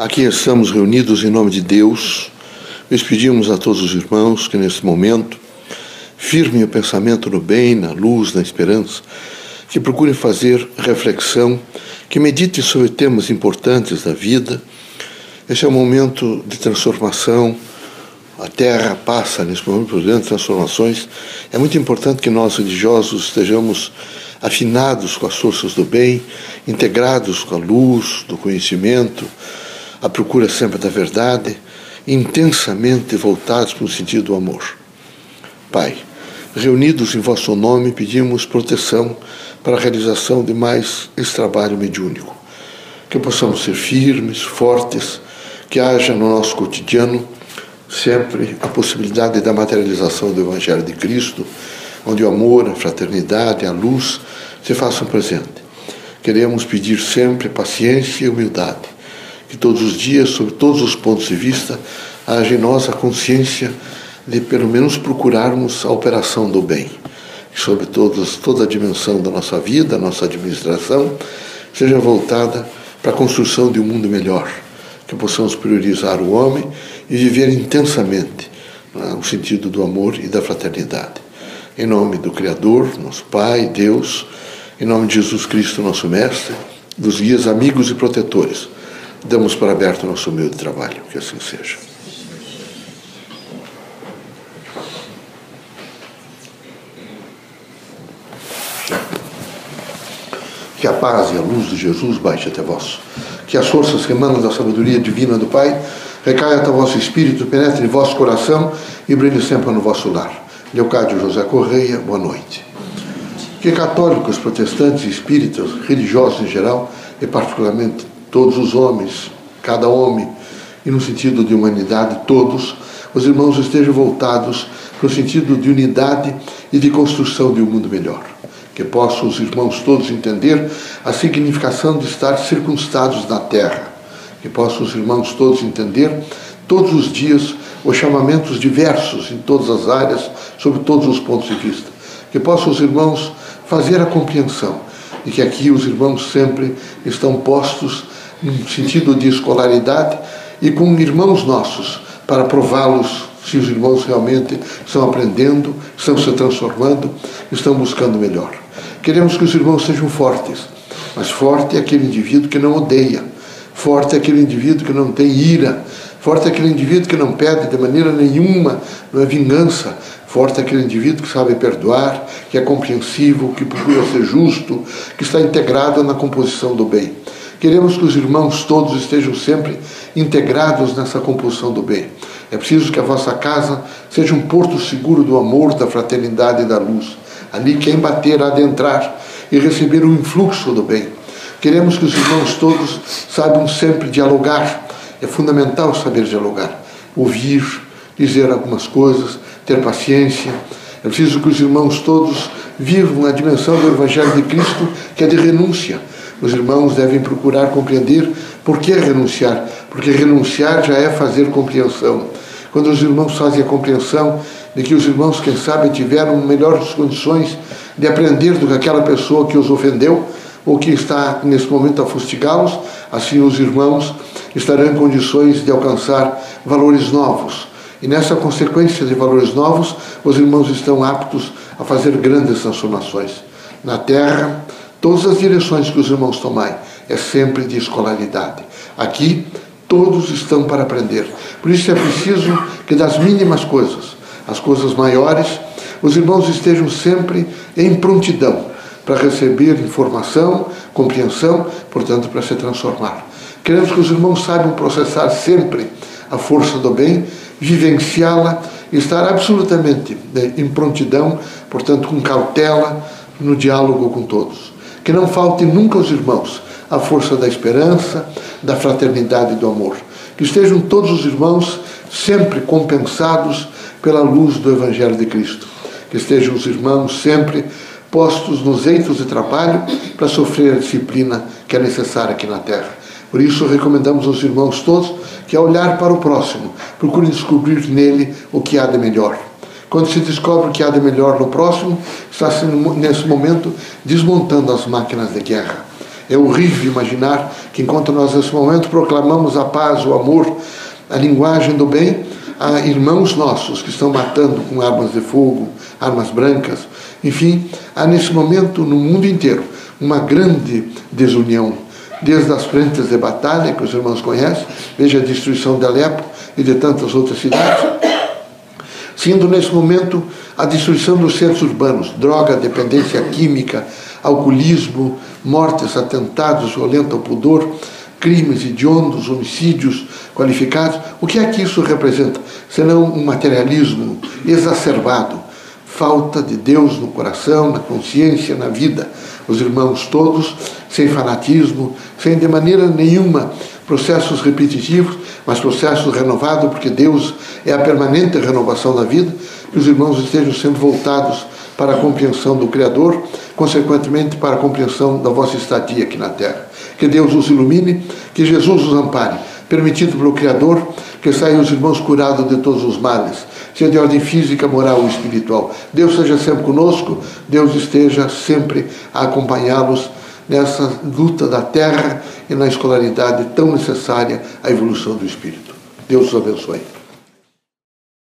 Aqui estamos reunidos em nome de Deus. Nós pedimos a todos os irmãos que nesse momento firmem o pensamento no bem, na luz, na esperança, que procurem fazer reflexão, que meditem sobre temas importantes da vida. Esse é um momento de transformação. A Terra passa nesse momento por grandes transformações. É muito importante que nós, religiosos, estejamos afinados com as forças do bem, integrados com a luz do conhecimento, a procura sempre da verdade, intensamente voltados para o sentido do amor. Pai, reunidos em vosso nome, pedimos proteção para a realização de mais esse trabalho mediúnico. Que possamos ser firmes, fortes, que haja no nosso cotidiano sempre a possibilidade da materialização do Evangelho de Cristo, onde o amor, a fraternidade, a luz se façam presente. Queremos pedir sempre paciência e humildade que todos os dias, sob todos os pontos de vista, haja em nós a consciência de pelo menos procurarmos a operação do bem, que sobre todos, toda a dimensão da nossa vida, da nossa administração, seja voltada para a construção de um mundo melhor, que possamos priorizar o homem e viver intensamente né, o sentido do amor e da fraternidade. Em nome do Criador, nosso Pai, Deus, em nome de Jesus Cristo, nosso Mestre, dos guias amigos e protetores, damos para aberto o nosso meio de trabalho. Que assim seja. Que a paz e a luz de Jesus baixe até vós. Que as forças que emanam da sabedoria divina do Pai recaia até o vosso espírito, penetre em vosso coração e brilhe sempre no vosso lar. Leocádio José Correia, boa noite. Que católicos, protestantes, espíritas, religiosos em geral, e particularmente todos os homens, cada homem, e no sentido de humanidade, todos, os irmãos estejam voltados para o sentido de unidade e de construção de um mundo melhor. Que possam os irmãos todos entender a significação de estar circunstados na terra. Que possam os irmãos todos entender todos os dias os chamamentos diversos em todas as áreas, sobre todos os pontos de vista. Que possam os irmãos fazer a compreensão de que aqui os irmãos sempre estão postos no sentido de escolaridade e com irmãos nossos para prová-los se os irmãos realmente estão aprendendo, estão se transformando, estão buscando melhor. Queremos que os irmãos sejam fortes, mas forte é aquele indivíduo que não odeia, forte é aquele indivíduo que não tem ira, forte é aquele indivíduo que não pede de maneira nenhuma, não é vingança, forte é aquele indivíduo que sabe perdoar, que é compreensivo, que procura ser justo, que está integrado na composição do bem. Queremos que os irmãos todos estejam sempre integrados nessa compulsão do bem. É preciso que a vossa casa seja um porto seguro do amor, da fraternidade e da luz. Ali quem bater há de entrar e receber o influxo do bem. Queremos que os irmãos todos saibam sempre dialogar. É fundamental saber dialogar. Ouvir, dizer algumas coisas, ter paciência. É preciso que os irmãos todos vivam a dimensão do Evangelho de Cristo, que é de renúncia os irmãos devem procurar compreender por que renunciar, porque renunciar já é fazer compreensão. Quando os irmãos fazem a compreensão de que os irmãos, quem sabe, tiveram melhores condições de aprender do que aquela pessoa que os ofendeu ou que está nesse momento a fustigá-los, assim os irmãos estarão em condições de alcançar valores novos. E nessa consequência de valores novos, os irmãos estão aptos a fazer grandes transformações na terra, Todas as direções que os irmãos tomarem é sempre de escolaridade. Aqui, todos estão para aprender. Por isso é preciso que das mínimas coisas, as coisas maiores, os irmãos estejam sempre em prontidão para receber informação, compreensão, portanto, para se transformar. Queremos que os irmãos saibam processar sempre a força do bem, vivenciá-la estar absolutamente né, em prontidão, portanto, com cautela no diálogo com todos. Que não falte nunca aos irmãos a força da esperança, da fraternidade e do amor. Que estejam todos os irmãos sempre compensados pela luz do Evangelho de Cristo. Que estejam os irmãos sempre postos nos eitos de trabalho para sofrer a disciplina que é necessária aqui na terra. Por isso, recomendamos aos irmãos todos que, ao olhar para o próximo, procurem descobrir nele o que há de melhor quando se descobre que há de melhor no próximo, está se nesse momento desmontando as máquinas de guerra. É horrível imaginar que enquanto nós nesse momento proclamamos a paz, o amor, a linguagem do bem, há irmãos nossos que estão matando com armas de fogo, armas brancas. Enfim, há nesse momento no mundo inteiro uma grande desunião. Desde as frentes de batalha, que os irmãos conhecem, veja a destruição de Alepo e de tantas outras cidades, sendo nesse momento a destruição dos centros urbanos, droga, dependência química, alcoolismo, mortes, atentados violentos ao pudor, crimes hediondos, homicídios qualificados. O que é que isso representa? Senão um materialismo exacerbado, falta de Deus no coração, na consciência, na vida. Os irmãos todos, sem fanatismo, sem de maneira nenhuma processos repetitivos, mas processos renovados, porque Deus é a permanente renovação da vida, que os irmãos estejam sendo voltados para a compreensão do Criador, consequentemente para a compreensão da vossa estadia aqui na terra. Que Deus os ilumine, que Jesus os ampare, permitido pelo Criador que saiam os irmãos curados de todos os males, seja de ordem física, moral ou espiritual. Deus seja sempre conosco, Deus esteja sempre a acompanhá-los nessa luta da terra e na escolaridade tão necessária à evolução do espírito. Deus os abençoe.